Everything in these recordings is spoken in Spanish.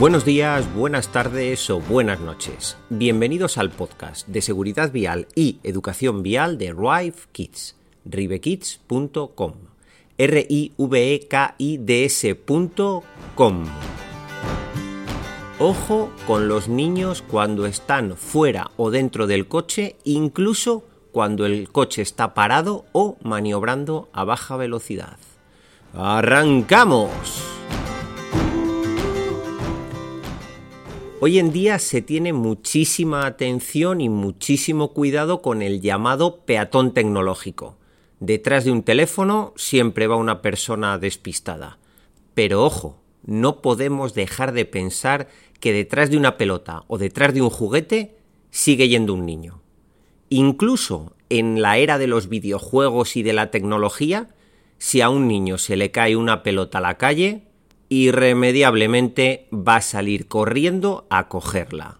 Buenos días, buenas tardes o buenas noches. Bienvenidos al podcast de seguridad vial y educación vial de Rive Kids, rivekids.com. r i v e k i d s.com. Ojo con los niños cuando están fuera o dentro del coche, incluso cuando el coche está parado o maniobrando a baja velocidad. ¡Arrancamos! Hoy en día se tiene muchísima atención y muchísimo cuidado con el llamado peatón tecnológico. Detrás de un teléfono siempre va una persona despistada. Pero ojo, no podemos dejar de pensar que detrás de una pelota o detrás de un juguete sigue yendo un niño. Incluso en la era de los videojuegos y de la tecnología, si a un niño se le cae una pelota a la calle, irremediablemente va a salir corriendo a cogerla.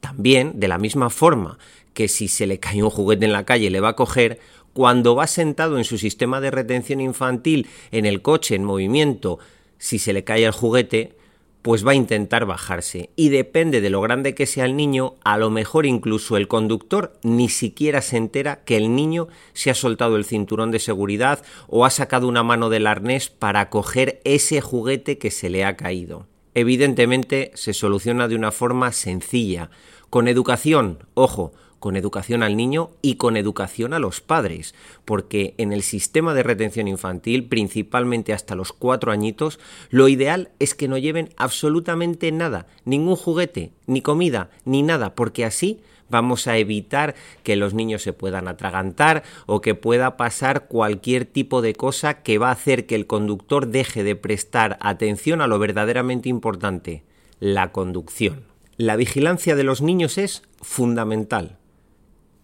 También, de la misma forma que si se le cae un juguete en la calle le va a coger, cuando va sentado en su sistema de retención infantil en el coche en movimiento, si se le cae el juguete, pues va a intentar bajarse. Y depende de lo grande que sea el niño, a lo mejor incluso el conductor ni siquiera se entera que el niño se ha soltado el cinturón de seguridad o ha sacado una mano del arnés para coger ese juguete que se le ha caído. Evidentemente se soluciona de una forma sencilla, con educación, ojo, con educación al niño y con educación a los padres, porque en el sistema de retención infantil, principalmente hasta los cuatro añitos, lo ideal es que no lleven absolutamente nada, ningún juguete, ni comida, ni nada, porque así vamos a evitar que los niños se puedan atragantar o que pueda pasar cualquier tipo de cosa que va a hacer que el conductor deje de prestar atención a lo verdaderamente importante, la conducción. La vigilancia de los niños es fundamental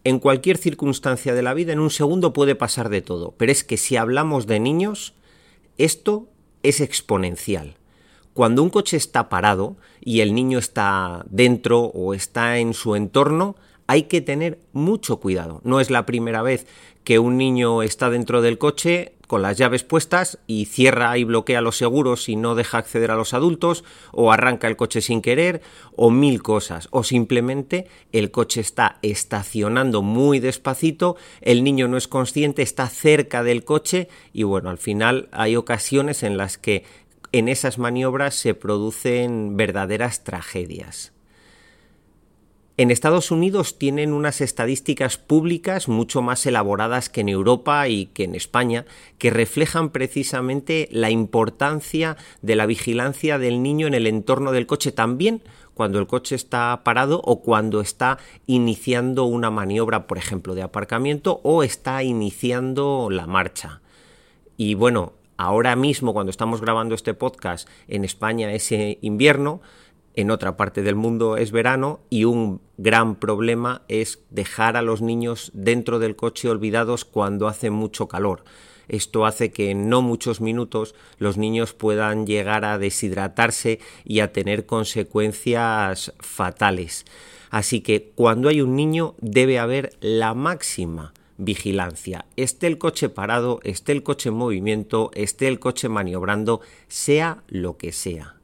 en cualquier circunstancia de la vida, en un segundo puede pasar de todo. Pero es que si hablamos de niños, esto es exponencial. Cuando un coche está parado y el niño está dentro o está en su entorno, hay que tener mucho cuidado. No es la primera vez que un niño está dentro del coche con las llaves puestas y cierra y bloquea los seguros y no deja acceder a los adultos, o arranca el coche sin querer, o mil cosas, o simplemente el coche está estacionando muy despacito, el niño no es consciente, está cerca del coche y bueno, al final hay ocasiones en las que en esas maniobras se producen verdaderas tragedias. En Estados Unidos tienen unas estadísticas públicas mucho más elaboradas que en Europa y que en España, que reflejan precisamente la importancia de la vigilancia del niño en el entorno del coche también cuando el coche está parado o cuando está iniciando una maniobra, por ejemplo, de aparcamiento o está iniciando la marcha. Y bueno, ahora mismo cuando estamos grabando este podcast en España es invierno, en otra parte del mundo es verano y un gran problema es dejar a los niños dentro del coche olvidados cuando hace mucho calor. Esto hace que en no muchos minutos los niños puedan llegar a deshidratarse y a tener consecuencias fatales. Así que cuando hay un niño debe haber la máxima vigilancia. Esté el coche parado, esté el coche en movimiento, esté el coche maniobrando, sea lo que sea.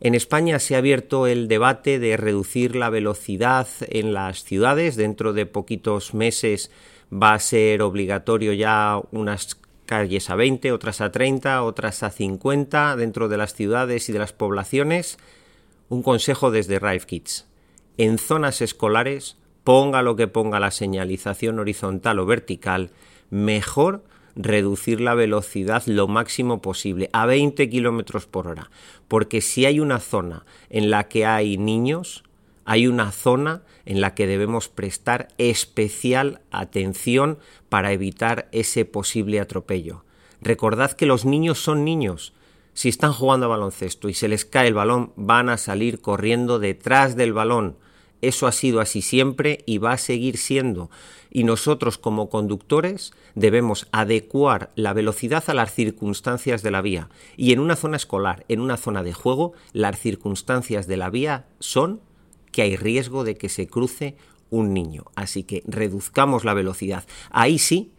En España se ha abierto el debate de reducir la velocidad en las ciudades. Dentro de poquitos meses va a ser obligatorio ya unas calles a 20, otras a 30, otras a 50 dentro de las ciudades y de las poblaciones. Un consejo desde Rive Kids. En zonas escolares, ponga lo que ponga la señalización horizontal o vertical, mejor reducir la velocidad lo máximo posible, a 20 kilómetros por hora. Porque si hay una zona en la que hay niños, hay una zona en la que debemos prestar especial atención para evitar ese posible atropello. Recordad que los niños son niños. Si están jugando a baloncesto y se les cae el balón, van a salir corriendo detrás del balón. Eso ha sido así siempre y va a seguir siendo. Y nosotros como conductores debemos adecuar la velocidad a las circunstancias de la vía. Y en una zona escolar, en una zona de juego, las circunstancias de la vía son que hay riesgo de que se cruce un niño. Así que reduzcamos la velocidad. Ahí sí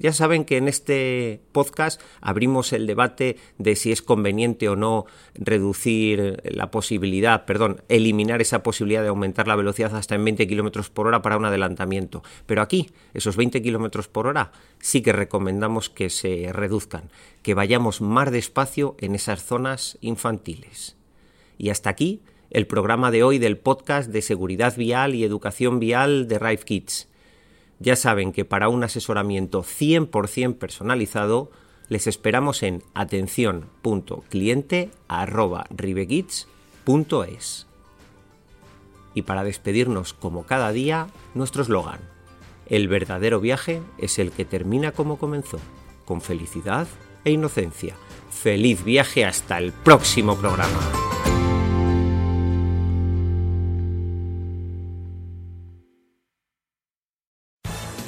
ya saben que en este podcast abrimos el debate de si es conveniente o no reducir la posibilidad, perdón, eliminar esa posibilidad de aumentar la velocidad hasta en 20 kilómetros por hora para un adelantamiento. Pero aquí, esos 20 kilómetros por hora, sí que recomendamos que se reduzcan, que vayamos más despacio en esas zonas infantiles. Y hasta aquí el programa de hoy del podcast de seguridad vial y educación vial de Rive Kids. Ya saben que para un asesoramiento 100% personalizado les esperamos en atención.cliente.ribekids.es. Y para despedirnos como cada día, nuestro eslogan. El verdadero viaje es el que termina como comenzó, con felicidad e inocencia. Feliz viaje hasta el próximo programa.